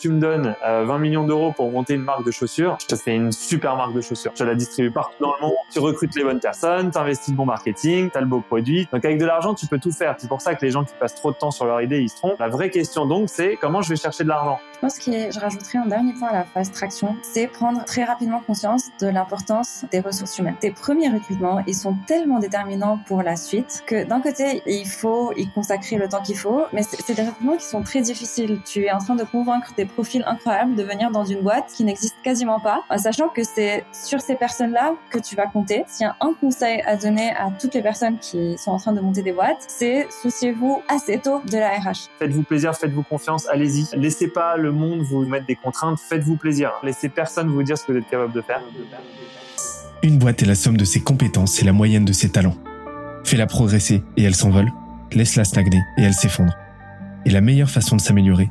tu me donnes 20 euh, millions d'euros pour monter une marque de chaussures, je te fais une super marque de chaussures. Je la distribue partout dans le monde, tu recrutes les bonnes personnes, tu investis le bon marketing, tu as le beau produit. Donc avec de l'argent, tu peux tout faire. C'est pour ça que les gens qui passent trop de temps sur leur idée, ils se trompent. La vraie question donc, c'est comment je vais chercher de l'argent? Je pense que je rajouterais un dernier point à la phase traction, c'est prendre très rapidement conscience de l'importance des ressources humaines. Tes premiers recrutements, ils sont tellement déterminants pour la suite que d'un côté, il faut y consacrer le temps qu'il faut, mais c'est des recrutements qui sont très difficiles. Tu es en train de convaincre des profils incroyables de venir dans une boîte qui n'existe quasiment pas, en sachant que c'est sur ces personnes-là que tu vas compter. S'il y a un conseil à donner à toutes les personnes qui sont en train de monter des boîtes, c'est souciez-vous assez tôt de la RH. Faites-vous plaisir, faites-vous confiance, allez-y. Laissez pas le monde vous mettre des contraintes, faites-vous plaisir. Laissez personne vous dire ce que vous êtes capable de faire. Une boîte est la somme de ses compétences et la moyenne de ses talents. Fais-la progresser et elle s'envole. Laisse-la stagner et elle s'effondre. Et la meilleure façon de s'améliorer,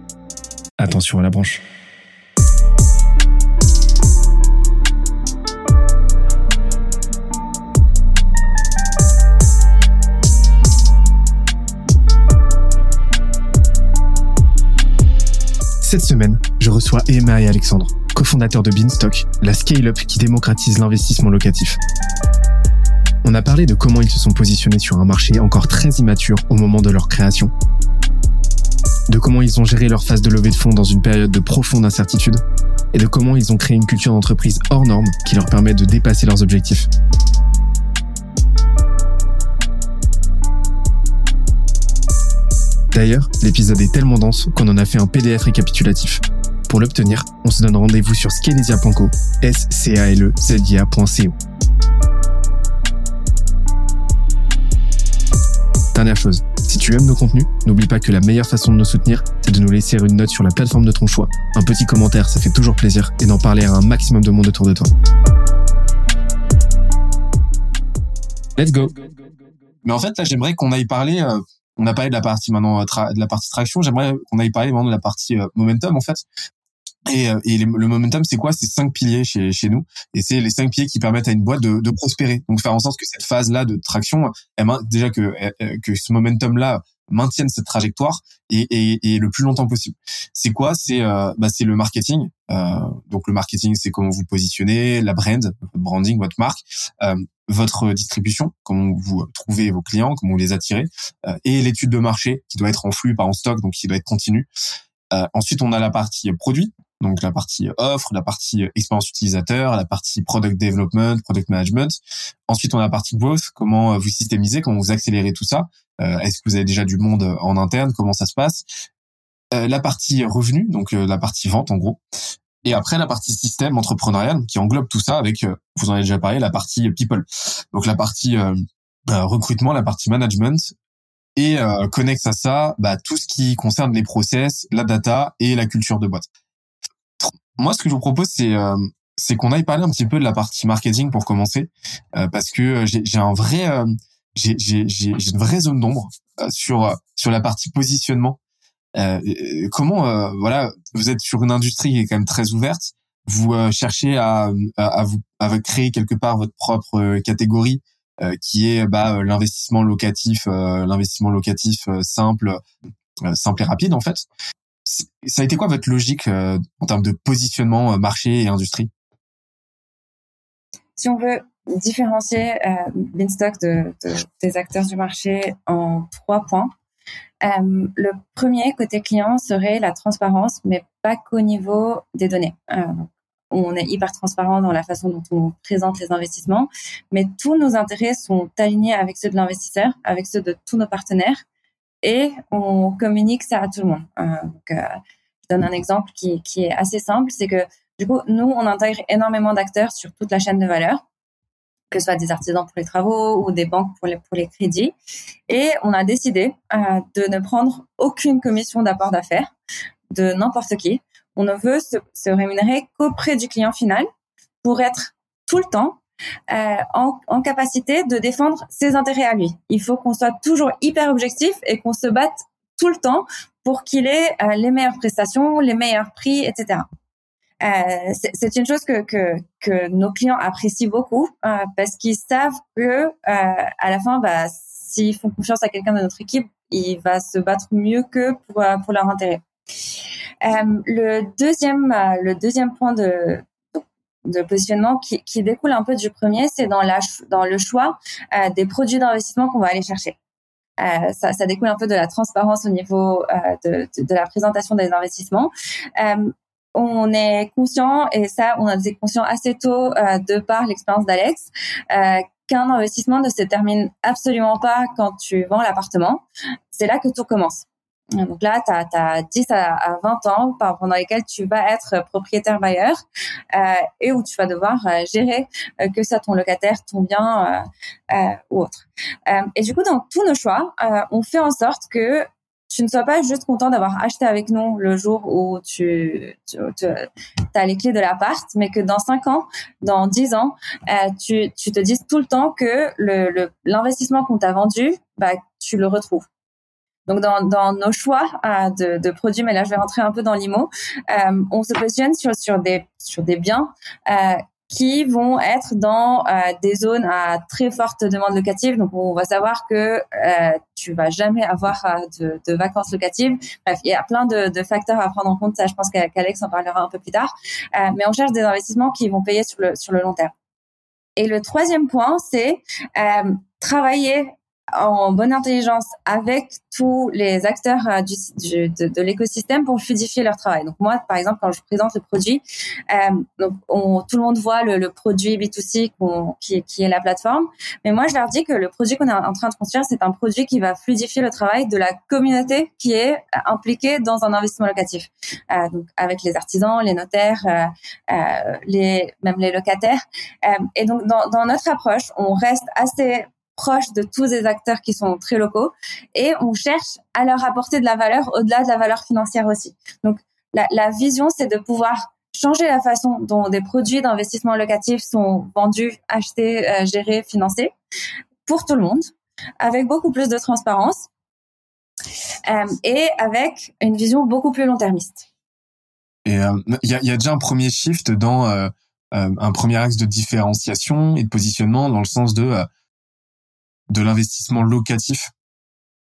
attention à la branche. Cette semaine, je reçois Emma et Alexandre, cofondateurs de Beanstock, la scale-up qui démocratise l'investissement locatif. On a parlé de comment ils se sont positionnés sur un marché encore très immature au moment de leur création, de comment ils ont géré leur phase de levée de fonds dans une période de profonde incertitude, et de comment ils ont créé une culture d'entreprise hors norme qui leur permet de dépasser leurs objectifs. D'ailleurs, l'épisode est tellement dense qu'on en a fait un PDF récapitulatif. Pour l'obtenir, on se donne rendez-vous sur scalesia.co, s c e. Dernière chose, si tu aimes nos contenus, n'oublie pas que la meilleure façon de nous soutenir, c'est de nous laisser une note sur la plateforme de ton choix. Un petit commentaire, ça fait toujours plaisir, et d'en parler à un maximum de monde autour de toi. Let's go. Mais en fait, là, j'aimerais qu'on aille parler euh, on a parlé de la partie maintenant euh, de la partie traction. J'aimerais qu'on aille parler maintenant de la partie euh, momentum en fait. Et, euh, et le momentum, c'est quoi? C'est cinq piliers chez, chez nous, et c'est les cinq piliers qui permettent à une boîte de, de prospérer. Donc faire en sorte que cette phase-là de traction, elle, déjà que que ce momentum-là maintienne cette trajectoire et, et, et, le plus longtemps possible. C'est quoi? C'est euh, bah, c'est le marketing. Euh, donc le marketing, c'est comment vous positionnez, la brand, votre branding, votre marque, euh, votre distribution, comment vous trouvez vos clients, comment vous les attirez, euh, et l'étude de marché qui doit être en flux, pas en stock, donc qui doit être continue. Euh, ensuite, on a la partie produit, donc la partie offre, la partie expérience utilisateur, la partie product development, product management. Ensuite, on a la partie growth, comment vous systémisez, comment vous accélérez tout ça. Euh, est-ce que vous avez déjà du monde en interne? Comment ça se passe? Euh, La partie revenu, donc euh, la partie vente en gros. Et après la partie système entrepreneurial qui englobe tout ça avec, vous en avez déjà parlé, la partie people. Donc la partie recrutement, la partie management et connexe à ça bah, tout ce qui concerne les process, la data et la culture de boîte. Moi, ce que je vous propose, c'est c'est qu'on aille parler un petit peu de la partie marketing pour commencer, parce que j'ai un vrai j'ai une vraie zone d'ombre euh, sur euh, sur la partie positionnement. Euh, comment euh, voilà, vous êtes sur une industrie qui est quand même très ouverte. Vous cherchez à, à, vous à créer quelque part votre propre catégorie qui est bah, l'investissement locatif, l'investissement locatif simple, simple et rapide en fait. Ça a été quoi votre logique en termes de positionnement marché et industrie? Si on veut différencier euh, Beanstalk de, des acteurs du marché en trois points. Euh, le premier côté client serait la transparence, mais pas qu'au niveau des données. Euh, on est hyper transparent dans la façon dont on présente les investissements, mais tous nos intérêts sont alignés avec ceux de l'investisseur, avec ceux de tous nos partenaires, et on communique ça à tout le monde. Euh, donc, euh, je donne un exemple qui, qui est assez simple, c'est que du coup, nous, on intègre énormément d'acteurs sur toute la chaîne de valeur que ce soit des artisans pour les travaux ou des banques pour les, pour les crédits. Et on a décidé euh, de ne prendre aucune commission d'apport d'affaires de n'importe qui On ne veut se, se rémunérer qu'auprès du client final pour être tout le temps euh, en, capacité de défendre ses intérêts à lui. Il faut qu'on soit toujours hyper objectif et qu'on se batte tout le temps pour qu'il ait euh, les meilleures prestations, les meilleurs prix, etc. Euh, c'est une chose que, que, nos clients apprécient beaucoup parce qu'ils savent que à la fin, bah, s'ils font confiance à quelqu'un de notre équipe, il va se battre mieux que pour, pour leur intérêt. le deuxième, le deuxième point de, de positionnement qui, découle un peu du premier, c'est dans, le choix euh, des produits d'investissement qu'on va aller chercher. Euh, ça, découle un peu de la transparence au niveau euh, de, de, la présentation des investissements. On est conscient, et ça, on a été conscient assez tôt de par l'expérience d'Alex, qu'un investissement ne se termine absolument pas quand tu vends l'appartement. C'est là que tout commence. Donc là, tu as, 10 à, 20 ans pendant lesquels tu vas être propriétaire bailleur euh, et où tu vas devoir euh, gérer euh, que ça ton locataire, ton bien euh, euh, ou autre. et du coup, dans tous nos choix, on fait en sorte que tu ne sois pas juste content d'avoir acheté avec nous le jour où tu, tu, as les clés de l'appart, mais que dans 5 ans, dans 10 ans, tu, tu te dises tout le temps que l'investissement le, qu'on t'a vendu, bah, tu le retrouves. Donc dans, nos choix euh, de, produits, mais là je vais rentrer un peu dans l'IMO, euh, on se positionne sur, des, sur des biens euh, qui vont être dans des zones à très forte demande locative. Donc, on va savoir que euh, tu vas jamais avoir de, vacances locatives. Bref, il y a plein de, de, facteurs à prendre en compte. Ça, je pense qu'Alex en parlera un peu plus tard. Mais on cherche des investissements qui vont payer sur le, sur le long terme. Et le troisième point, c'est travailler en bonne intelligence avec tous les acteurs euh, de, l'écosystème pour fluidifier leur travail. Donc moi, par exemple, quand je présente le produit, euh, tout le monde voit le, produit B2C qui, est la plateforme, mais moi je leur dis que le produit qu'on est en train de construire, c'est un produit qui va fluidifier le travail de la communauté qui est impliquée dans un investissement locatif. Euh, donc avec les artisans, les notaires, euh, euh même les locataires. Euh, et donc dans notre approche, on reste assez proche de tous les acteurs qui sont très locaux et on cherche à leur apporter de la valeur au-delà de la valeur financière aussi. Donc la, vision, c'est de pouvoir changer la façon dont des produits d'investissement locatif sont vendus, achetés, euh, gérés, financés pour tout le monde, avec beaucoup plus de transparence euh, et avec une vision beaucoup plus long-termiste. Et il euh, y, a, y, a, déjà un premier shift dans un premier axe de différenciation et de positionnement dans le sens de de l'investissement locatif,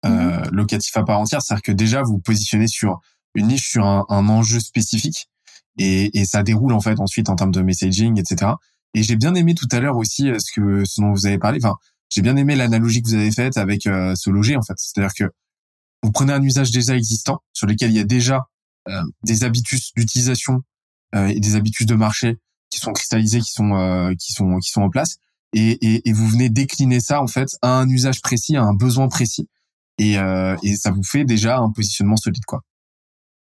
euh, mhm. locatif à part entière. C'est-à-dire que déjà, vous, vous positionnez sur une niche, sur un, un enjeu spécifique, et, et, ça déroule en fait ensuite en termes de messaging, etc. Et j'ai bien aimé tout à l'heure aussi euh, ce que ce dont vous avez parlé. Enfin, j'ai bien aimé l'analogie que vous avez faite avec euh, ce loger en fait. C'est-à-dire que vous prenez un usage déjà existant sur lequel il y a déjà euh, des habitudes d'utilisation euh, et des habitudes de marché qui sont cristallisées, qui sont qui sont qui sont en place et, et, et, vous venez décliner ça en fait à un usage précis, à un besoin précis, et, euh, et ça vous fait déjà un positionnement solide quoi.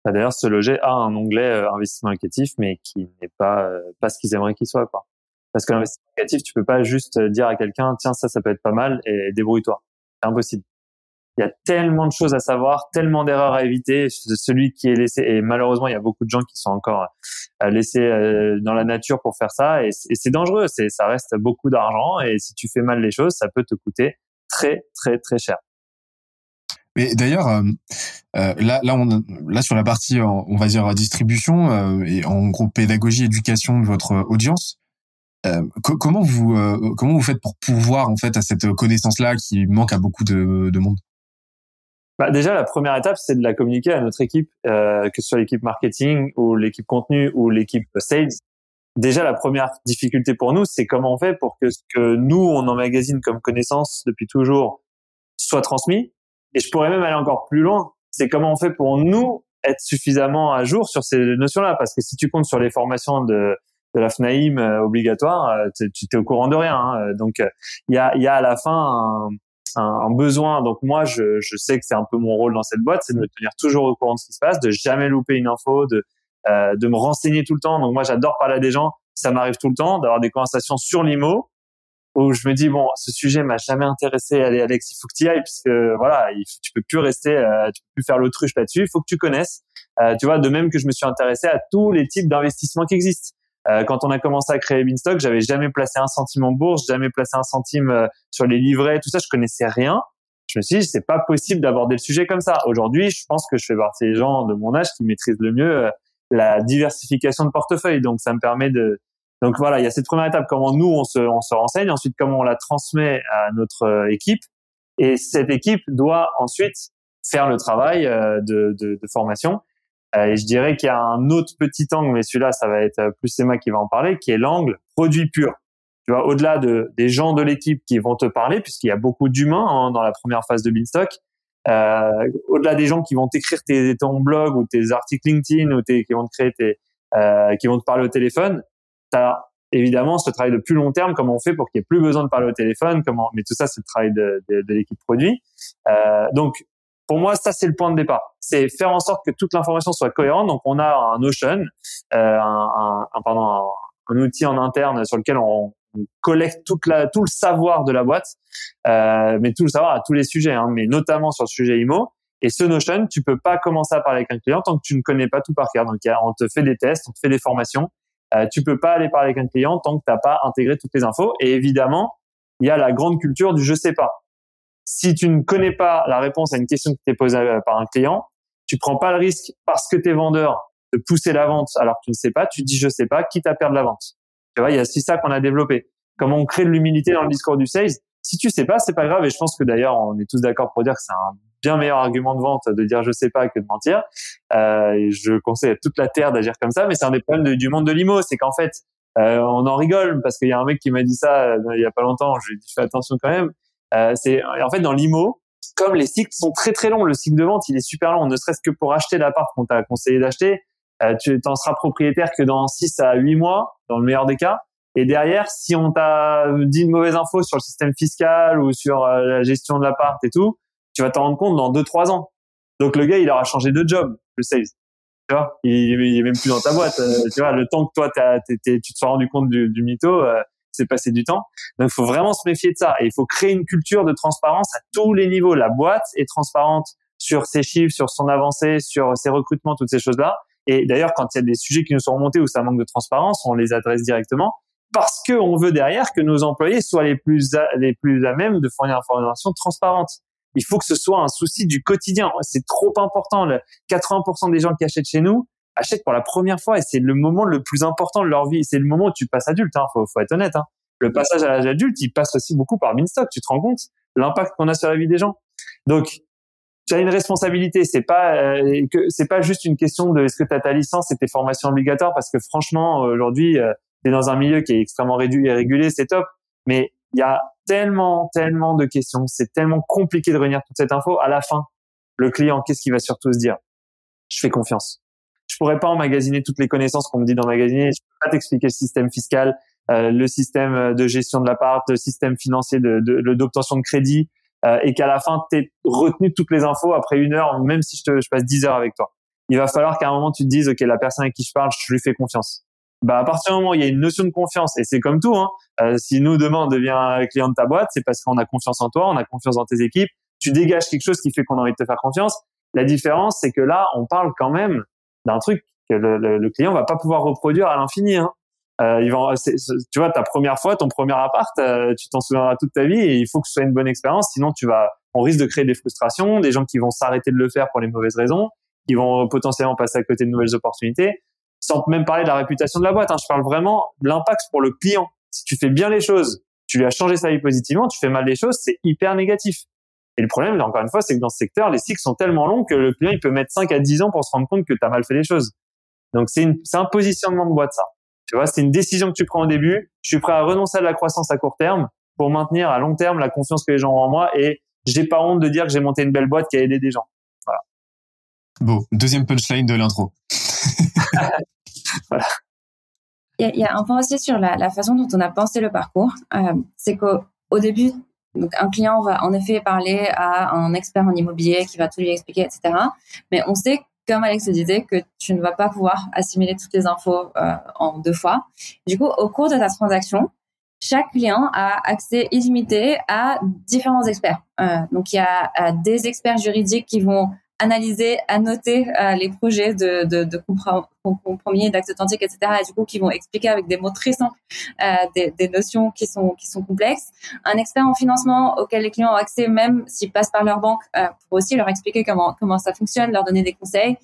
Bah, d'ailleurs, ce loger a un onglet euh, investissement locatif, mais qui n'est pas euh, pas ce qu'ils aimeraient qu'il soit quoi. Parce que l'investissement locatif, tu peux pas juste dire à quelqu'un tiens ça ça peut être pas mal et débrouille-toi. C'est impossible il y a tellement de choses à savoir, tellement d'erreurs à éviter. Celui qui est laissé, et malheureusement, il y a beaucoup de gens qui sont encore euh, laissés euh, dans la nature pour faire ça, et c'est dangereux. Ça reste beaucoup d'argent, et si tu fais mal les choses, ça peut te coûter très, très, très cher. Mais d'ailleurs, euh, là, là, on, là sur la partie, on va dire distribution et en gros pédagogie, éducation de votre audience. comment vous comment vous faites pour pouvoir en fait à cette connaissance là qui manque à beaucoup de monde? Bah déjà, la première étape, c'est de la communiquer à notre équipe, euh, que ce soit l'équipe marketing ou l'équipe contenu ou l'équipe sales. Déjà, la première difficulté pour nous, c'est comment on fait pour que ce que nous, on emmagasine comme connaissance depuis toujours soit transmis. Et je pourrais même aller encore plus loin. C'est comment on fait pour nous être suffisamment à jour sur ces notions-là. Parce que si tu comptes sur les formations de, de la FNAIM euh, obligatoire, euh, tu es au courant de rien. Hein. Donc, il y a, y a à la fin un, un, besoin. Donc moi, je, je sais que c'est un peu mon rôle dans cette boîte, c'est de me tenir toujours au courant de ce qui se passe, de jamais louper une info, de euh, de me renseigner tout le temps. Donc moi, j'adore parler à des gens. Ça m'arrive tout le temps d'avoir des conversations sur l'IMO où je me dis bon, ce sujet m'a jamais intéressé. Allez, Alex, il faut que tu ailles puisque voilà, il, tu peux plus rester, euh, tu peux plus faire l'autruche là-dessus. Il faut que tu connaisses. Euh, tu vois, de même que je me suis intéressé à tous les types d'investissements qui existent. Euh, quand on a commencé à créer Beanstalk, j'avais jamais placé un centime en bourse, jamais placé un centime euh, sur les livrets, tout ça, je connaissais rien. Je me suis dit, c'est pas possible d'aborder le sujet comme ça. Aujourd'hui, je pense que je fais partie des gens de mon âge qui maîtrisent le mieux la diversification de portefeuille. Donc, ça me permet de, donc voilà, il y a cette première étape, comment nous on se, on se renseigne, ensuite comment on la transmet à notre équipe, et cette équipe doit ensuite faire le travail de, de, de formation. Euh, et je dirais qu'il y a un autre petit angle, mais celui-là, ça va être plus Emma qui va en parler, qui est l'angle produit pur. Tu vois, au-delà de, des gens de l'équipe qui vont te parler, puisqu'il y a beaucoup d'humains hein, dans la première phase de Beanstalk, euh, au-delà des gens qui vont t'écrire tes, ton blog ou tes articles LinkedIn ou tes, qui vont te créer tes, euh, qui vont te parler au téléphone, tu as évidemment ce travail de plus long terme, comment on fait pour qu'il n'y ait plus besoin de parler au téléphone, comment, mais tout ça, c'est le travail de, de, de l'équipe produit. Euh, donc, pour moi, ça c'est le point de départ. C'est faire en sorte que toute l'information soit cohérente. Donc, on a un Notion, euh, un, un, pardon, un, outil en interne sur lequel on, collecte toute la, tout le savoir de la boîte, euh, mais tout le savoir à tous les sujets, hein, mais notamment sur le sujet IMO. Et ce Notion, tu peux pas commencer à parler avec un client tant que tu ne connais pas tout par cœur. Donc, on te fait des tests, on te fait des formations. Euh, tu peux pas aller parler avec un client tant que tu n'as pas intégré toutes les infos. Et évidemment, il y a la grande culture du je sais pas si tu ne connais pas la réponse à une question qui t'est posée euh, par un client, tu prends pas le risque parce que tu es vendeur de pousser la vente alors que tu ne sais pas, tu dis je sais pas, quitte à perdre la vente. Tu vois, il y a aussi ça qu'on a développé. Comment on crée de l'humilité dans le discours du sales. Si tu sais pas, c'est pas grave et je pense que d'ailleurs on est tous d'accord pour dire que c'est un bien meilleur argument de vente de dire je sais pas que de mentir. Euh, je conseille à toute la terre d'agir comme ça, mais c'est un des problèmes du monde de l'IMO, c'est qu'en fait euh, on en rigole parce qu'il y a un mec qui m'a dit ça euh, il y a pas longtemps, je lui ai dit fais attention quand même. Euh, c'est en fait dans l'IMO, comme les cycles sont très très longs, le cycle de vente il est super long, ne serait-ce que pour acheter l'appart qu'on t'a conseillé d'acheter, euh, tu t'en seras propriétaire que dans 6 à 8 mois, dans le meilleur des cas. Et derrière, si on t'a dit une mauvaise info sur le système fiscal ou sur euh, la gestion de l'appart et tout, tu vas t'en rendre compte dans 2-3 ans. Donc le gars, il aura changé de job, le sales. Tu vois, il, est même plus dans ta boîte. tu vois, le temps que toi, tu te sois rendu compte du, du mytho, c'est passer du temps. Donc, il faut vraiment se méfier de ça. Et il faut créer une culture de transparence à tous les niveaux. La boîte est transparente sur ses chiffres, sur son avancée, sur ses recrutements, toutes ces choses-là. Et d'ailleurs, quand il y a des sujets qui nous sont remontés où ça manque de transparence, on les adresse directement parce qu'on veut derrière que nos employés soient les plus à, les plus à même de fournir une information transparente. Il faut que ce soit un souci du quotidien. C'est trop important. Le 80% des gens qui achètent chez nous achètent pour la première fois et c'est le moment le plus important de leur vie. C'est le moment où tu passes adulte. Hein, faut, faut être honnête. Hein. Le passage à l'âge adulte, il passe aussi beaucoup par Minstock. Tu te rends compte? L'impact qu'on a sur la vie des gens. Donc, tu as une responsabilité. C'est pas euh, que c'est pas juste une question de est-ce que tu as ta licence et tes formations obligatoires parce que franchement aujourd'hui euh, tu es dans un milieu qui est extrêmement réduit et régulé, c'est top. Mais il y a tellement tellement de questions, c'est tellement compliqué de réunir toute cette info. À la fin, le client, qu'est-ce qu'il va surtout se dire? Je fais confiance pourrais pas emmagasiner toutes les connaissances qu'on me dit d'emmagasiner. Je peux pas t'expliquer le système fiscal, euh, le système de gestion de l'appart, le système financier de, d'obtention de, crédit, euh, et qu'à la fin, tu aies retenu toutes les infos après une heure, même si je, te, je passe dix heures avec toi. Il va falloir qu'à un moment, tu te dises, OK, la personne avec qui je parle, je lui fais confiance. Bah, à partir du moment où il y a une notion de confiance, et c'est comme tout, hein, euh, si nous, demain, on devient client de ta boîte, c'est parce qu'on a confiance en toi, on a confiance dans tes équipes, tu dégages quelque chose qui fait qu'on a envie de te faire confiance. La différence, c'est que là, on parle quand même d'un truc que le, le, le, client va pas pouvoir reproduire à l'infini. Hein. Euh, il va, tu vois, ta première fois, ton premier appart, euh, tu t'en souviendras toute ta vie et il faut que ce soit une bonne expérience. Sinon, tu vas, on risque de créer des frustrations, des gens qui vont s'arrêter de le faire pour les mauvaises raisons, qui vont potentiellement passer à côté de nouvelles opportunités, sans même parler de la réputation de la boîte. Hein. Je parle vraiment de l'impact pour le client. Si tu fais bien les choses, tu lui as changé sa vie positivement, tu fais mal les choses, c'est hyper négatif. Et le problème, encore une fois, c'est que dans ce secteur, les cycles sont tellement longs que le client, il peut mettre 5 à 10 ans pour se rendre compte que tu as mal fait les choses. Donc, c'est un positionnement de boîte, ça. Tu vois, c'est une décision que tu prends au début. Je suis prêt à renoncer à la croissance à court terme pour maintenir à long terme la confiance que les gens ont en moi et j'ai pas honte de dire que j'ai monté une belle boîte qui a aidé des gens. Voilà. Bon, deuxième punchline de l'intro. voilà. Il y, a un point aussi sur la, façon dont on a pensé le parcours. Euh, c'est qu'au début, donc un client va en effet parler à un expert en immobilier qui va tout lui expliquer, etc. Mais on sait, comme Alex le disait, que tu ne vas pas pouvoir assimiler toutes les infos euh, en deux fois. Du coup, au cours de ta transaction, chaque client a accès illimité à différents experts. Euh, donc il y a des experts juridiques qui vont analyser, annoter euh, les projets de, de, de compromis, d'actes authentiques, etc. Et du coup, qui vont expliquer avec des mots très simples euh, des, des, notions qui sont qui sont complexes. Un expert en financement auquel les clients ont accès, même s'ils passent par leur banque, euh, pour aussi leur expliquer comment comment ça fonctionne, leur donner des conseils.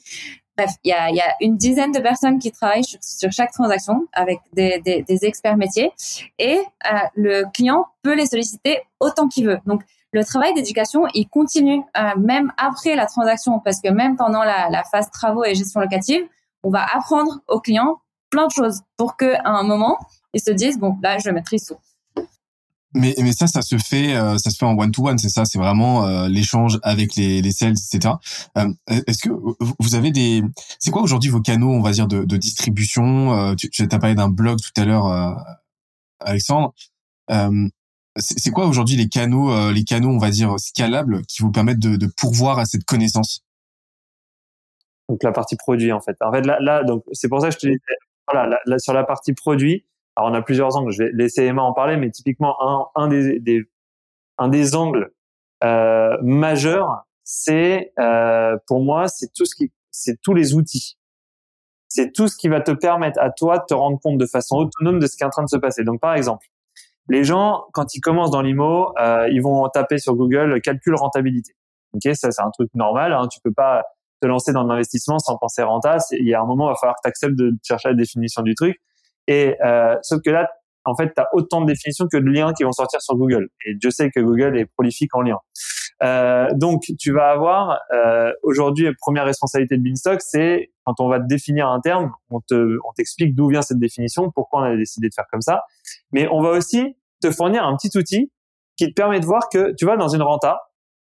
Bref, il y a, y a, une dizaine de personnes qui travaillent sur, sur chaque transaction avec des, des, des experts métiers et euh, le client peut les solliciter autant qu'il veut. Donc, le travail d'éducation, il continue euh, même après la transaction parce que même pendant la, phase travaux et gestion locative, on va apprendre aux clients plein de choses pour qu'à un moment, ils se disent, bon, là, je maîtrise tout. Mais, mais ça, ça se fait, euh, ça se fait en one to one, c'est ça, c'est vraiment euh, l'échange avec les, les sales, etc. Est-ce que vous avez des, c'est quoi aujourd'hui vos canaux, on va dire, de, de distribution? Tu, tu as parlé d'un blog tout à l'heure, Alexandre. C'est quoi aujourd'hui les canaux, les canaux, on va dire scalables, qui vous permettent de, de pourvoir à cette connaissance? Donc la partie produit, en fait. En fait, là, là donc c'est pour ça que je te disais, voilà, là, sur la partie produit alors on a plusieurs angles. Je vais laisser Emma en parler, mais typiquement un, un des, des un des angles euh, majeurs, c'est euh, pour moi, c'est tout ce qui, c'est tous les outils. C'est tout ce qui va te permettre à toi de te rendre compte de façon autonome de ce qui est en train de se passer. Donc par exemple, les gens quand ils commencent dans l'IMO, euh, ils vont taper sur Google calcul rentabilité. Ok, ça c'est un truc normal. Hein, tu peux pas te lancer dans l'investissement sans penser renta. Il y a un moment, il va falloir que tu acceptes de chercher la définition du truc. Et euh, sauf que là, en fait, tu as autant de définitions que de liens qui vont sortir sur Google. Et je sais que Google est prolifique en liens. Euh, donc, tu vas avoir euh, aujourd'hui première responsabilité de Beanstalk, c'est quand on va te définir un terme, on te, on t'explique d'où vient cette définition, pourquoi on a décidé de faire comme ça. Mais on va aussi te fournir un petit outil qui te permet de voir que tu vas dans une renta.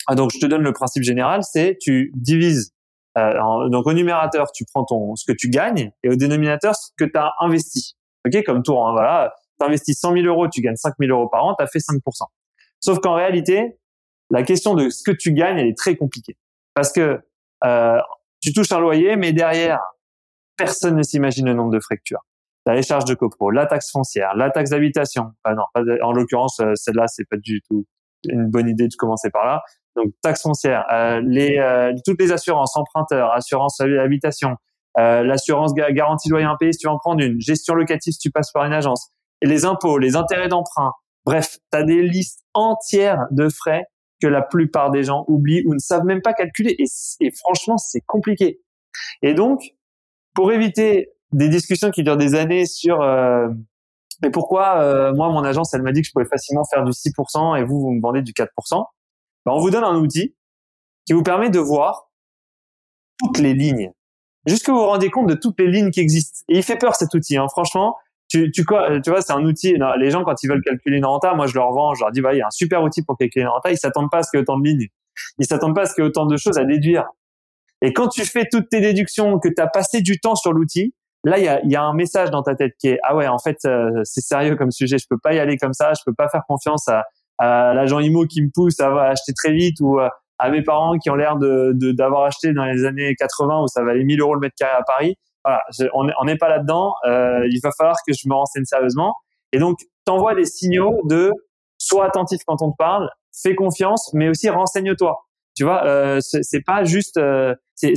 Ah, donc, je te donne le principe général, c'est tu divises. Euh, donc, au numérateur, tu prends ton ce que tu gagnes, et au dénominateur, ce que tu as investi. Ok, comme tour, hein, voilà. T'investis 100 000 euros, tu gagnes 5 000 euros par an, t'as fait 5%. Sauf qu'en réalité, la question de ce que tu gagnes, elle est très compliquée. Parce que euh, tu touches un loyer, mais derrière, personne ne s'imagine le nombre de que tu as. Les charges de copro, la taxe foncière, la taxe d'habitation. Non, en l'occurrence, euh, celle-là, c'est pas du tout une bonne idée de commencer par là. Donc, taxe foncière, euh, les, euh, toutes les assurances, emprunteurs, assurance habitation, euh, l'assurance garantie loyer impayé si tu en prendre une, gestion locative si tu passes par une agence, les impôts, les intérêts d'emprunt. Bref, tu as des listes entières de frais que la plupart des gens oublient ou ne savent même pas calculer. Et, et franchement, c'est compliqué. Et donc, pour éviter des discussions qui durent des années sur euh, mais pourquoi euh, moi mon agence elle m'a dit que je pouvais facilement faire du 6% et vous vous me vendez du 4%, ben, on vous donne un outil qui vous permet de voir toutes les lignes juste que vous vous rendez compte de toutes les lignes qui existent. Et il fait peur cet outil, hein. franchement. Tu, tu, tu vois, c'est un outil. les gens, quand ils veulent calculer une renta, moi, je leur vends, je leur dis, bah, il y a un super outil pour calculer une renta. Ils s'attendent pas à ce qu'il y ait autant de lignes. Ils s'attendent pas à ce qu'il y ait autant de choses à déduire. Et quand tu fais toutes tes déductions, que tu as passé du temps sur l'outil, là, il y a, y a, un message dans ta tête qui est, ah ouais, en fait, euh, c'est sérieux comme sujet. Je peux pas y aller comme ça. Je peux pas faire confiance à, à l'agent IMO qui me pousse à acheter très vite ou euh, à mes parents qui ont l'air de d'avoir acheté dans les années 80 où ça valait 1000 euros le mètre carré à Paris. Voilà, on n'est pas là-dedans. Euh, il va falloir que je me renseigne sérieusement. Et donc, t'envoies des signaux de sois attentif quand on te parle, fais confiance, mais aussi renseigne-toi. Tu vois, euh, c'est pas juste. Euh, c'est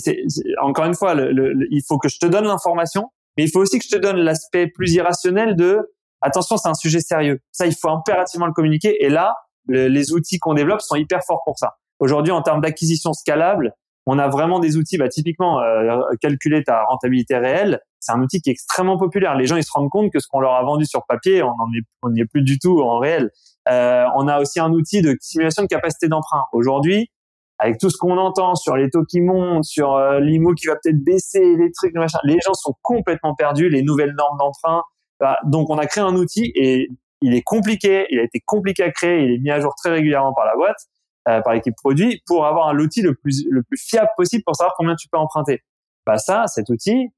encore une fois, le, il faut que je te donne l'information, mais il faut aussi que je te donne l'aspect plus irrationnel de attention, c'est un sujet sérieux. Ça, il faut impérativement le communiquer. Et là, les outils qu'on développe sont hyper forts pour ça. Aujourd'hui, en termes d'acquisition scalable, on a vraiment des outils, bah, typiquement, euh, calculer ta rentabilité réelle, c'est un outil qui est extrêmement populaire. Les gens, ils se rendent compte que ce qu'on leur a vendu sur papier, on n'y est, est plus du tout en réel. Euh, on a aussi un outil de simulation de capacité d'emprunt. Aujourd'hui, avec tout ce qu'on entend sur les taux qui montent, sur euh, l'IMO qui va peut-être baisser, les trucs, machin, les gens sont complètement perdus, les nouvelles normes d'emprunt. Bah, donc, on a créé un outil et il est compliqué, il a été compliqué à créer, il est mis à jour très régulièrement par la boîte. Euh, par l'équipe produit pour avoir l'outil le plus le plus fiable possible pour savoir combien tu peux emprunter. Bah ça, cet outil,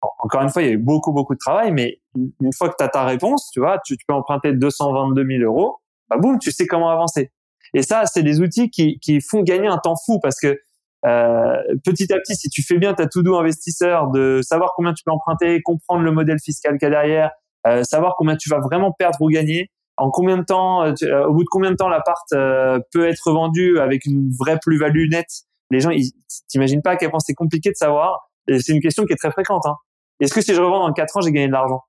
encore une fois, il y a eu beaucoup beaucoup de travail, mais une fois que tu as ta réponse, tu vois, tu, peux emprunter 222 000 euros, bah boum, tu sais comment avancer. Et ça, c'est des outils qui, qui font gagner un temps fou parce que euh, petit à petit, si tu fais bien ta to-do investisseur, de savoir combien tu peux emprunter, comprendre le modèle fiscal qu'il y a derrière, euh, savoir combien tu vas vraiment perdre ou gagner, en combien de temps, euh, euh, au bout de combien de temps l'appart euh, peut être vendu avec une vraie plus-value nette? Les gens, ils t'imagines pas à quel point c'est compliqué de savoir. C'est une question qui est très fréquente. Hein. Est-ce que si je revends dans 4 ans, j'ai gagné de l'argent?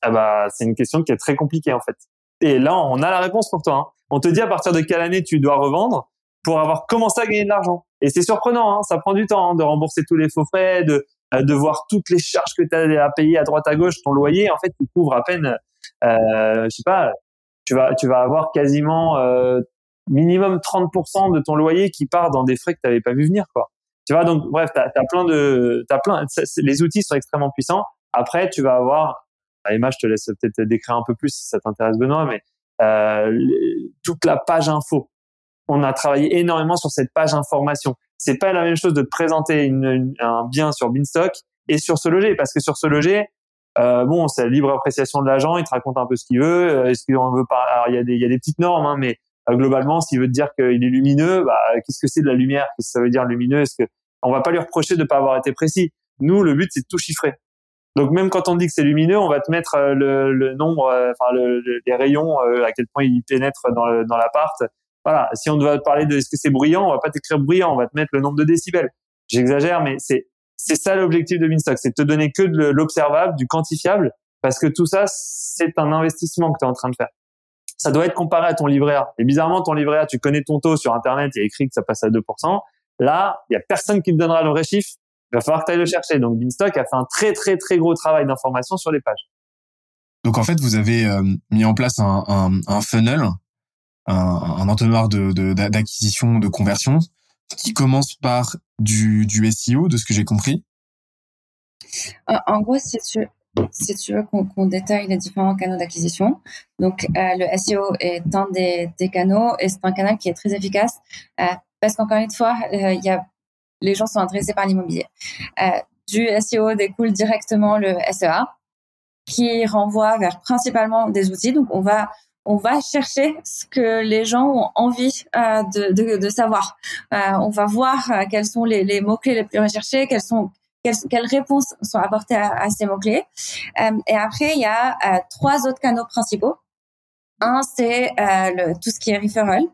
Ah bah, c'est une question qui est très compliquée en fait. Et là, on a la réponse pour toi. Hein. On te dit à partir de quelle année tu dois revendre pour avoir commencé à gagner de l'argent. Et c'est surprenant, hein, ça prend du temps de rembourser tous les faux frais, de voir toutes les charges que tu as à payer à droite à gauche. Ton loyer, en fait, tu couvres à peine, euh, je sais pas, tu vas, tu vas avoir quasiment euh, minimum 30% de ton loyer qui part dans des frais que tu n'avais pas vu venir, quoi. Tu vois, donc bref, tu as, plein de, t'as plein, les outils sont extrêmement puissants. Après, tu vas avoir, Emma, je te laisse peut-être décrire un peu plus si ça t'intéresse, Benoît, mais euh, toute la page info. On a travaillé énormément sur cette page information. C'est pas la même chose de te présenter une, un bien sur Beanstock et sur ce loger, parce que sur ce loger, euh, bon, c'est la libre appréciation de l'agent, il te raconte un peu ce qu'il veut. Euh, est-ce qu'on veut pas Alors il y a des il y a des petites normes, hein, mais euh, globalement, s'il veut te dire qu'il est lumineux, bah, qu'est-ce que c'est de la lumière? Qu'est-ce que ça veut dire lumineux? Est-ce que on va pas lui reprocher de pas avoir été précis Nous, le but c'est de tout chiffrer. Donc même quand on dit que c'est lumineux, on va te mettre euh, le, le nombre, enfin le, les rayons, à quel point ils pénètrent dans, le, dans l'appart. Voilà. Si on doit parler de est-ce que c'est bruyant, on va pas t'écrire bruyant, on va te mettre le nombre de décibels. J'exagère, mais c'est c'est ça l'objectif de Minstock, c'est de te donner que de l'observable, du quantifiable, parce que tout ça, c'est un investissement que tu es en train de faire. Ça doit être comparé à ton livret A. Et bizarrement, ton livret A, tu connais ton taux sur Internet, il y écrit que ça passe à 2%. Là, il y a personne qui te donnera le vrai chiffre. Il va falloir que tu ailles le chercher. Donc, Beanstalk a fait un très, très, très gros travail d'information sur les pages. Donc, en fait, vous avez euh, mis en place un, un, un funnel, un, entonnoir d'acquisition, de, de conversion, qui commence par du, du SEO, de ce que j'ai compris. En gros, si tu, si tu veux qu'on détaille les différents canaux d'acquisition. Donc, euh, le SEO est un des, des canaux et c'est un canal qui est très efficace euh, parce qu'encore une fois, euh, y a, les gens sont intéressés par l'immobilier. du SEO découle directement le SEA qui renvoie vers principalement des outils. Donc, on va on va chercher ce que les gens ont envie de, de, de, savoir. on va voir quels sont les, les mots-clés les plus recherchés, quels sont quelles, réponses sont apportées à, ces mots-clés. Euh, et après, il y a euh, trois autres canaux principaux. Un, c'est euh, tout ce qui est referral.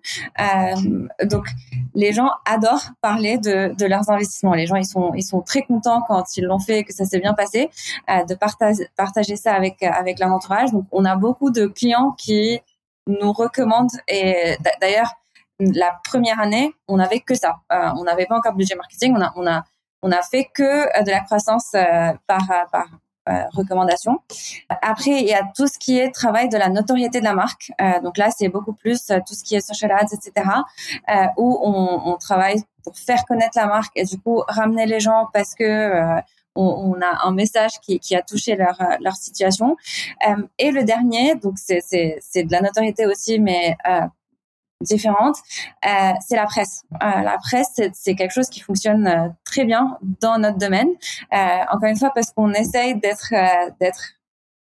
Euh, donc, les gens adorent parler de, leurs investissements. Les gens, ils sont, très contents quand ils l'ont fait et que ça s'est bien passé, euh, de partager, ça avec, leur entourage. Donc, on a beaucoup de clients qui nous recommandent. Et d'ailleurs, la première année, on n'avait que ça. On n'avait pas encore de budget marketing. On a, fait que de la croissance par recommandation. Après, il y a tout ce qui est travail de la notoriété de la marque. donc là, c'est beaucoup plus tout ce qui est social ads, etc., où on, travaille pour faire connaître la marque et du coup ramener les gens parce que on, a un message qui, a touché leur, leur situation. et le dernier, donc c'est de la notoriété aussi, mais différentes, euh, c'est la presse. Euh, la presse, c'est quelque chose qui fonctionne euh, très bien dans notre domaine. Euh, encore une fois, parce qu'on essaye d'être euh, d'être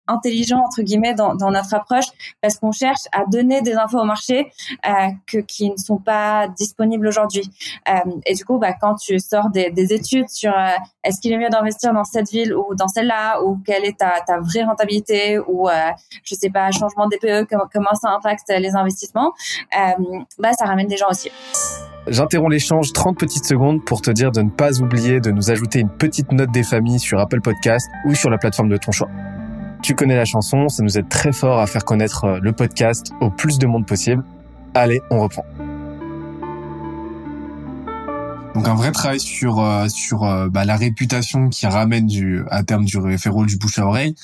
intelligent entre guillemets dans, notre approche parce qu'on cherche à donner des infos au marché euh, que qui ne sont pas disponibles aujourd'hui euh, et du coup bah, quand tu sors des, des études sur euh, est-ce qu'il est mieux d'investir dans cette ville ou dans celle-là ou quelle est ta, ta vraie rentabilité ou je sais pas changement DPE comment, comment ça impacte les investissements bah ça ramène des gens aussi J'interromps l'échange 30 petites secondes pour te dire de ne pas oublier de nous ajouter une petite note des familles sur Apple Podcast ou sur la plateforme de ton choix. Tu connais la chanson, ça nous aide très fort à faire connaître euh, le podcast au plus de monde possible. Allez, on reprend. Donc un vrai travail sur euh, sur euh, bah, la réputation qui ramène du à terme du référent du bouche à oreille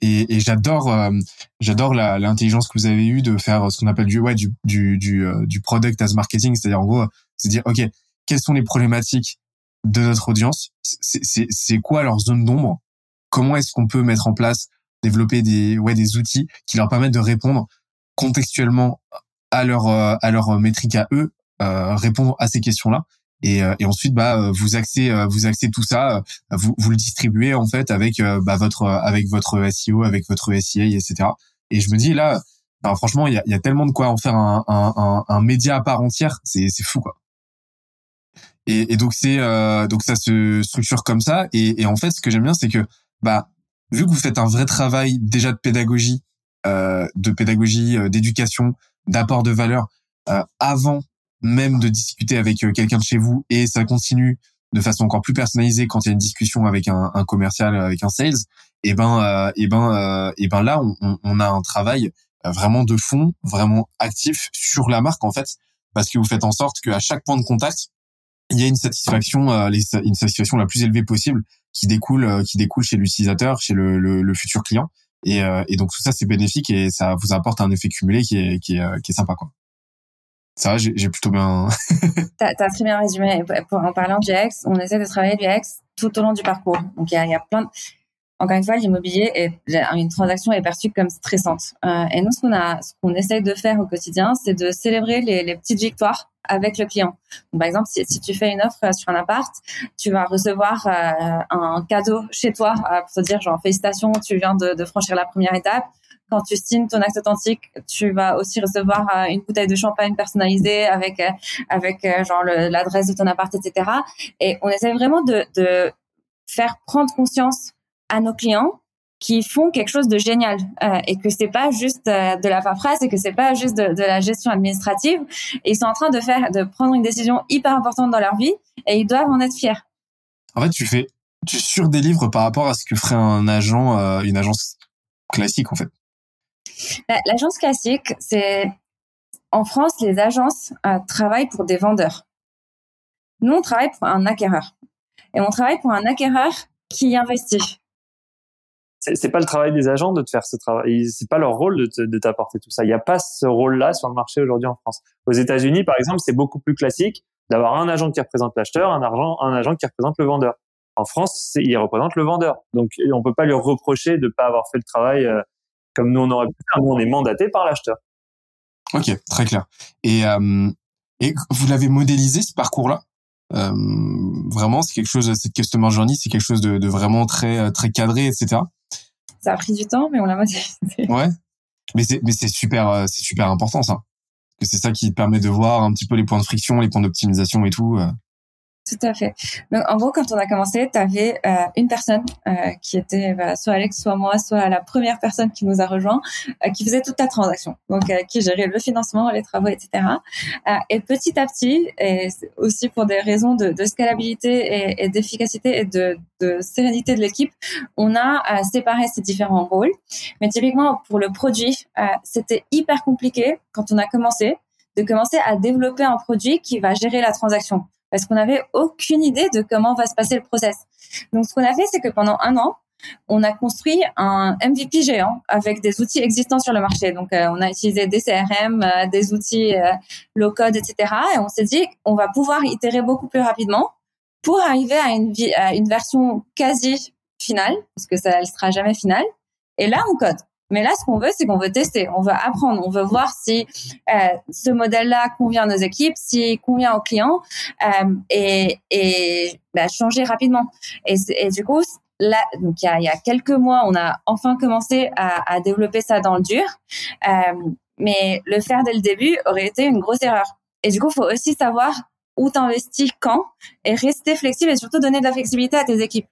et, et j'adore j'adore l'intelligence que vous avez eue de faire ce qu'on appelle du ouais du du du, du product as marketing c'est-à-dire en gros c'est dire ok quelles sont les problématiques de notre audience? C'est quoi leur zone d'ombre? Comment est-ce qu'on peut mettre en place développer des ouais des outils qui leur permettent de répondre contextuellement à leur euh, à leur métrique à eux euh, répondre à ces questions là et, euh, et ensuite bah vous axez vous axez tout ça vous vous le distribuez en fait avec bah, votre avec votre SEO avec votre SEA etc et je me dis là bah, franchement il y a, y a tellement de quoi en faire un, un, un, média à part entière c'est c'est fou quoi. Et, et donc c'est donc ça se structure comme ça. Et, et en fait ce que j'aime bien c'est que bah vu que vous faites un vrai travail déjà de pédagogie, euh, de pédagogie, euh, d'éducation, d'apport de valeur euh, avant même de discuter avec quelqu'un de chez vous et ça continue de façon encore plus personnalisée quand il y a une discussion avec un, un commercial, avec un sales, et ben, et ben, et ben là, on, on, a un travail vraiment de fond, vraiment actif sur la marque en fait, parce que vous faites en sorte qu'à chaque point de contact, il y a une satisfaction, euh, une satisfaction la plus élevée possible qui découle, euh, qui découle chez l'utilisateur, chez le, le, le, futur client. Et, euh, et, donc tout ça c'est bénéfique et ça vous apporte un effet cumulé qui est, qui est, qui est sympa quoi. Ça j'ai plutôt bien. t'as as très bien résumé. En parlant du UX, on essaie de travailler du UX tout au long du parcours. Donc il y a, y a plein de encore une fois, l'immobilier est une transaction est perçue comme stressante. Euh, et nous, ce qu'on a, ce qu'on essaye de faire au quotidien, c'est de célébrer les, les, petites victoires avec le client. Par exemple, si, si, tu fais une offre sur un appart, tu vas recevoir euh, un cadeau chez toi euh, pour te dire genre félicitations, tu viens de, de, franchir la première étape. Quand tu signes ton acte authentique, tu vas aussi recevoir euh, une bouteille de champagne personnalisée avec avec genre l'adresse de ton appart, etc. Et on essaie vraiment de, de faire prendre conscience à nos clients qui font quelque chose de génial euh, et que c'est pas juste euh, de la paperasse et que c'est pas juste de, de, la gestion administrative. ils sont en train de faire, de prendre une décision hyper importante dans leur vie et ils doivent en être fiers. En fait, tu fais, tu surdélivres par rapport à ce que ferait un agent, euh, une agence classique en fait. Bah, l'agence classique, c'est en France, les agences travaillent pour des vendeurs. Nous, on travaille pour un acquéreur et on travaille pour un acquéreur qui investit c'est pas le travail des agents de te faire ce travail. C'est pas leur rôle de t'apporter tout ça. Il n'y a pas ce rôle-là sur le marché aujourd'hui en France. Aux États-Unis, par exemple, c'est beaucoup plus classique d'avoir un agent qui représente l'acheteur, un, agent, un agent qui représente le vendeur. En France, il représente le vendeur. Donc, on peut pas lui reprocher de pas avoir fait le travail euh, comme nous on aurait pu faire. Nous, on est mandaté par l'acheteur. Ok, très clair. Et, euh, et vous l'avez modélisé ce parcours-là? Euh, Vraiment, c'est quelque chose, cette customer journey, c'est quelque chose de, de vraiment très très cadré, etc. Ça a pris du temps, mais on l'a modélisé. Ouais. Mais c'est, mais c'est super, euh, c'est super important, ça. Que c'est ça qui permet de voir un petit peu les points de friction, les points d'optimisation et tout. Tout à fait. Donc, en gros, quand on a commencé, tu avais euh, une personne euh, qui était bah, soit Alex, soit moi, soit la première personne qui nous a rejoint, euh, qui faisait toute la transaction, donc qui gérait le financement, les travaux, etc. Et petit à petit, et aussi pour des raisons de, scalabilité et, d'efficacité et de, sérénité de l'équipe, on a séparé ces différents rôles. Mais typiquement, pour le produit, c'était hyper compliqué quand on a commencé de commencer à développer un produit qui va gérer la transaction parce qu'on n'avait aucune idée de comment va se passer le process. Donc, ce qu'on a fait, c'est que pendant un an, on a construit un MVP géant avec des outils existants sur le marché. Donc, euh, on a utilisé des CRM, euh, des outils euh, low code, etc. Et on s'est dit, on va pouvoir itérer beaucoup plus rapidement pour arriver à une, à une version quasi finale, parce que ça ne sera jamais finale. Et là, on code. Mais là, ce qu'on veut, c'est qu'on veut tester, on veut apprendre, on veut voir si euh, ce modèle-là convient à nos équipes, s'il convient aux clients, euh, et, et bah, changer rapidement. Et, et, du coup, là, donc il y a, y a, quelques mois, on a enfin commencé à, à développer ça dans le dur, euh, mais le faire dès le début aurait été une grosse erreur. Et du coup, il faut aussi savoir où t'investis quand et rester flexible et surtout donner de la flexibilité à tes équipes.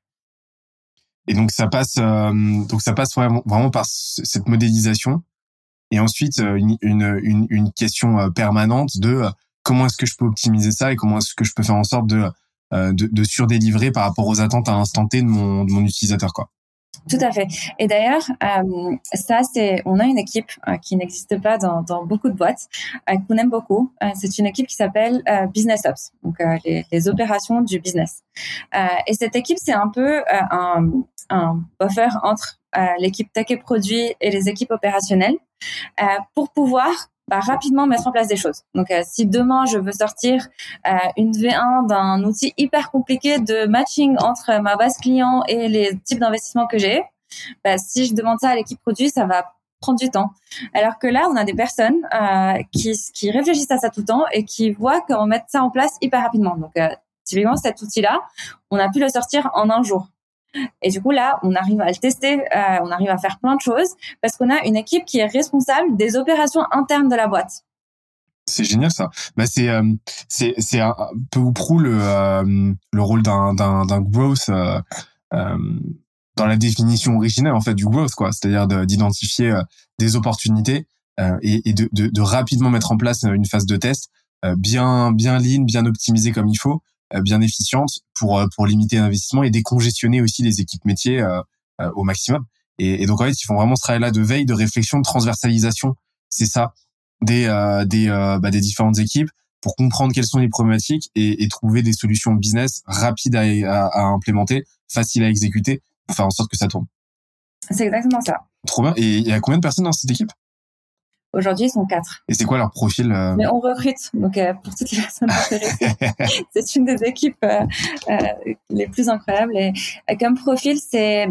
Et donc ça passe, euh, donc ça passe vraiment, vraiment par cette modélisation. Et ensuite euh, une, une, une question euh, permanente de comment est-ce que je peux optimiser ça et comment est-ce que je peux faire en sorte de de, de surdélivrer par rapport aux attentes à l'instant T de mon, de mon utilisateur quoi. Tout à fait. Et d'ailleurs, euh, ça, c'est, on a une équipe euh, qui n'existe pas dans, dans, beaucoup de boîtes, euh, qu'on aime beaucoup. C'est une équipe qui s'appelle Business Ops, donc les, les, opérations du business. Et cette équipe, c'est un peu un, un, buffer entre l'équipe tech et produit et les équipes opérationnelles pour pouvoir bah, rapidement mettre en place des choses. Donc, euh, si demain je veux sortir euh, une V1 d'un outil hyper compliqué de matching entre ma base client et les types d'investissements que j'ai, bah, si je demande ça à l'équipe produit, ça va prendre du temps. Alors que là, on a des personnes euh, qui, qui réfléchissent à ça tout le temps et qui voient comment mettre ça en place hyper rapidement. Donc, typiquement, cet outil-là, on a pu le sortir en un jour. Et du coup, là, on arrive à le tester, euh, on arrive à faire plein de choses parce qu'on a une équipe qui est responsable des opérations internes de la boîte. C'est génial ça. Bah c'est euh, un peu ou prou le euh, le rôle d'un growth dans la définition originelle en fait du growth quoi, c'est-à-dire d'identifier des opportunités et, de rapidement mettre en place une phase de test bien bien lean, bien optimisée comme il faut, bien efficiente pour pour limiter l'investissement et décongestionner aussi les équipes métiers au maximum. Et, et, donc en fait, ils font vraiment ce travail-là de veille, de réflexion, de transversalisation. C'est ça des des bah, des différentes équipes pour comprendre quelles sont les problématiques et, et trouver des solutions business rapides à, à, à, implémenter, faciles à exécuter, pour faire en sorte que ça tourne. C'est exactement ça. Trop bien. Et il y a combien de personnes dans cette équipe? Aujourd'hui, ils sont quatre. Et c'est quoi leur profil euh... Mais on recrute, donc euh, pour toutes les personnes intéressées, c'est une des équipes euh, les plus incroyables. Et comme profil, c'est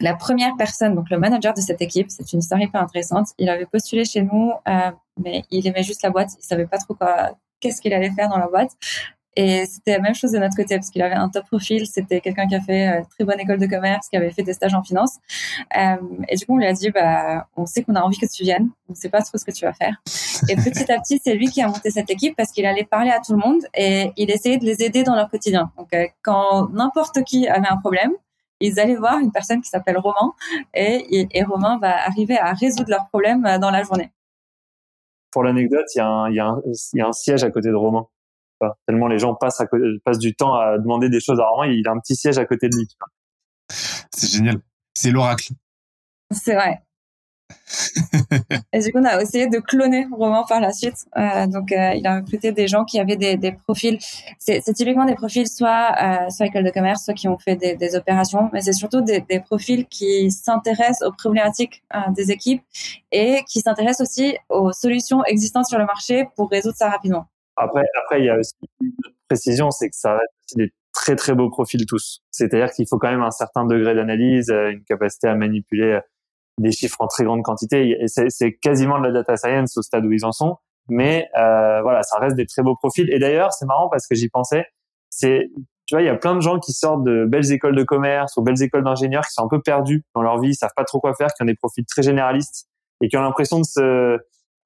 la première personne, donc le manager de cette équipe. C'est une histoire hyper intéressante. Il avait postulé chez nous, mais il aimait juste la boîte. Il savait pas trop quoi, qu'est-ce qu'il allait faire dans la boîte. Et c'était la même chose de notre côté parce qu'il avait un top profil. C'était quelqu'un qui a fait euh, très bonne école de commerce, qui avait fait des stages en finance. Euh, et du coup, on lui a dit, bah, on sait qu'on a envie que tu viennes. On ne sait pas trop ce que tu vas faire. Et petit à petit, c'est lui qui a monté cette équipe parce qu'il allait parler à tout le monde et il essayait de les aider dans leur quotidien. Donc, euh, quand n'importe qui avait un problème, ils allaient voir une personne qui s'appelle Romain et, et, Romain va arriver à résoudre leurs problèmes euh, dans la journée. Pour l'anecdote, il y, y a un siège à côté de Romain. Tellement les gens passent, à, passent du temps à demander des choses à Romain, il a un petit siège à côté de lui. C'est génial. C'est l'oracle. C'est vrai. et du coup, on a essayé de cloner Romain par la suite. Euh, donc, euh, il a recruté des gens qui avaient des, des profils. C'est typiquement des profils soit euh, soit école de commerce, soit qui ont fait des, des opérations, mais c'est surtout des, des, profils qui s'intéressent aux problématiques euh, des équipes et qui s'intéressent aussi aux solutions existantes sur le marché pour résoudre ça rapidement. Après, après, il y a aussi une précision, c'est que ça reste des très très beaux profils tous. C'est-à-dire qu'il faut quand même un certain degré d'analyse, euh, une capacité à manipuler euh, des chiffres en très grande quantité. C'est quasiment de la data science au stade où ils en sont. Mais euh, voilà, ça reste des très beaux profils. Et d'ailleurs, c'est marrant parce que j'y pensais. C'est, tu vois, il y a plein de gens qui sortent de belles écoles de commerce ou belles écoles d'ingénieurs qui sont un peu perdus dans leur vie, ils savent pas trop quoi faire, qui ont des profils très généralistes et qui ont l'impression de se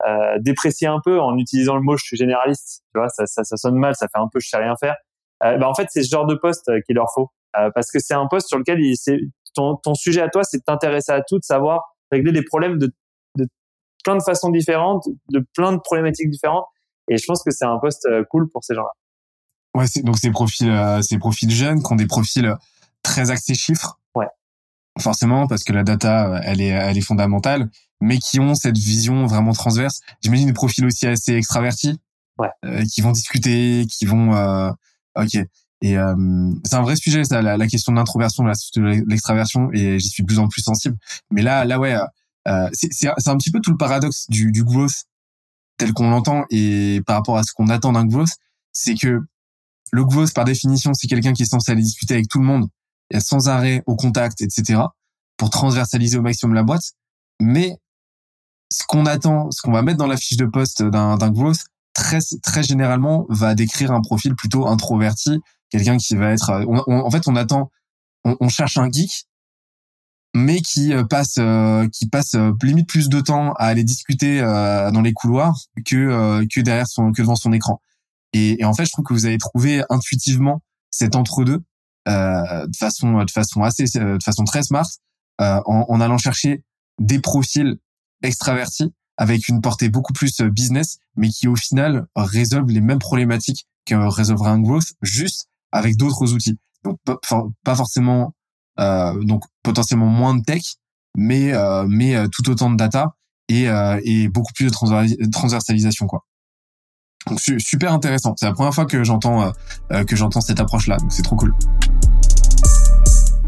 euh, déprécier un peu en utilisant le mot je suis généraliste. Tu vois, ça, ça, sonne mal, ça fait un peu je sais rien faire. Euh, bah, en fait, c'est ce genre de poste euh, qu'il leur faut euh, parce que c'est un poste sur lequel ton, sujet à toi, c'est de t'intéresser à tout, de savoir régler des problèmes de, de plein de façons différentes, de plein de problématiques différentes. Et je pense que c'est un poste cool pour ces gens-là. Ouais, donc ces profils, ces profils jeunes qui ont des profils très axés chiffres. Forcément, parce que la data, elle est, elle est fondamentale mais qui ont cette vision vraiment transverse. J'imagine des profils aussi assez extravertis, ouais. euh, qui vont discuter, qui vont. Euh, ok. Et euh, c'est un vrai sujet, ça, la, la question de l'introversion, de l'extraversion, et j'y suis de plus en plus sensible. Mais là, là, ouais, euh, c'est un petit peu tout le paradoxe du, du growth tel qu'on l'entend et par rapport à ce qu'on attend d'un growth, c'est que le growth, par définition, c'est quelqu'un qui est censé aller discuter avec tout le monde, sans arrêt au contact, etc., pour transversaliser au maximum la boîte. Mais ce qu'on attend, ce qu'on va mettre dans la fiche de poste d'un, growth, très, très généralement, va décrire un profil plutôt introverti, quelqu'un qui va être, en fait, on attend, on, cherche un geek, mais qui euh, passe, euh, qui passe euh, limite plus de temps à aller discuter dans les couloirs que que derrière son, que devant son écran. Et, et, en fait, je trouve que vous avez trouvé intuitivement cet entre-deux de façon, de façon assez, de façon très smart, en, en allant chercher des profils extraverti avec une portée beaucoup plus euh, business, mais qui au final résolvent les mêmes problématiques que résolverait un growth, juste avec d'autres outils. Donc pas forcément, euh, donc potentiellement moins de tech, mais euh, mais euh, tout autant de data et, euh, et beaucoup plus de transversalisation quoi. Donc super intéressant. C'est la première fois que j'entends que j'entends cette approche là. Donc c'est trop cool.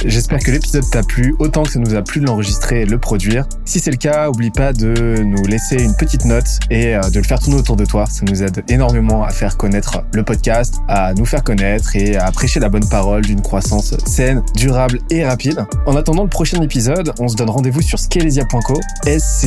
J'espère que l'épisode t'a plu autant que ça nous a plu de l'enregistrer et le produire. Si c'est le cas, oublie pas de nous laisser une petite note et euh, de le faire tourner autour de toi. Ça nous aide énormément à faire connaître le podcast, à nous faire connaître et à prêcher la bonne parole d'une croissance saine, durable et rapide. En attendant le prochain épisode, on se donne rendez-vous sur scalezia.co, s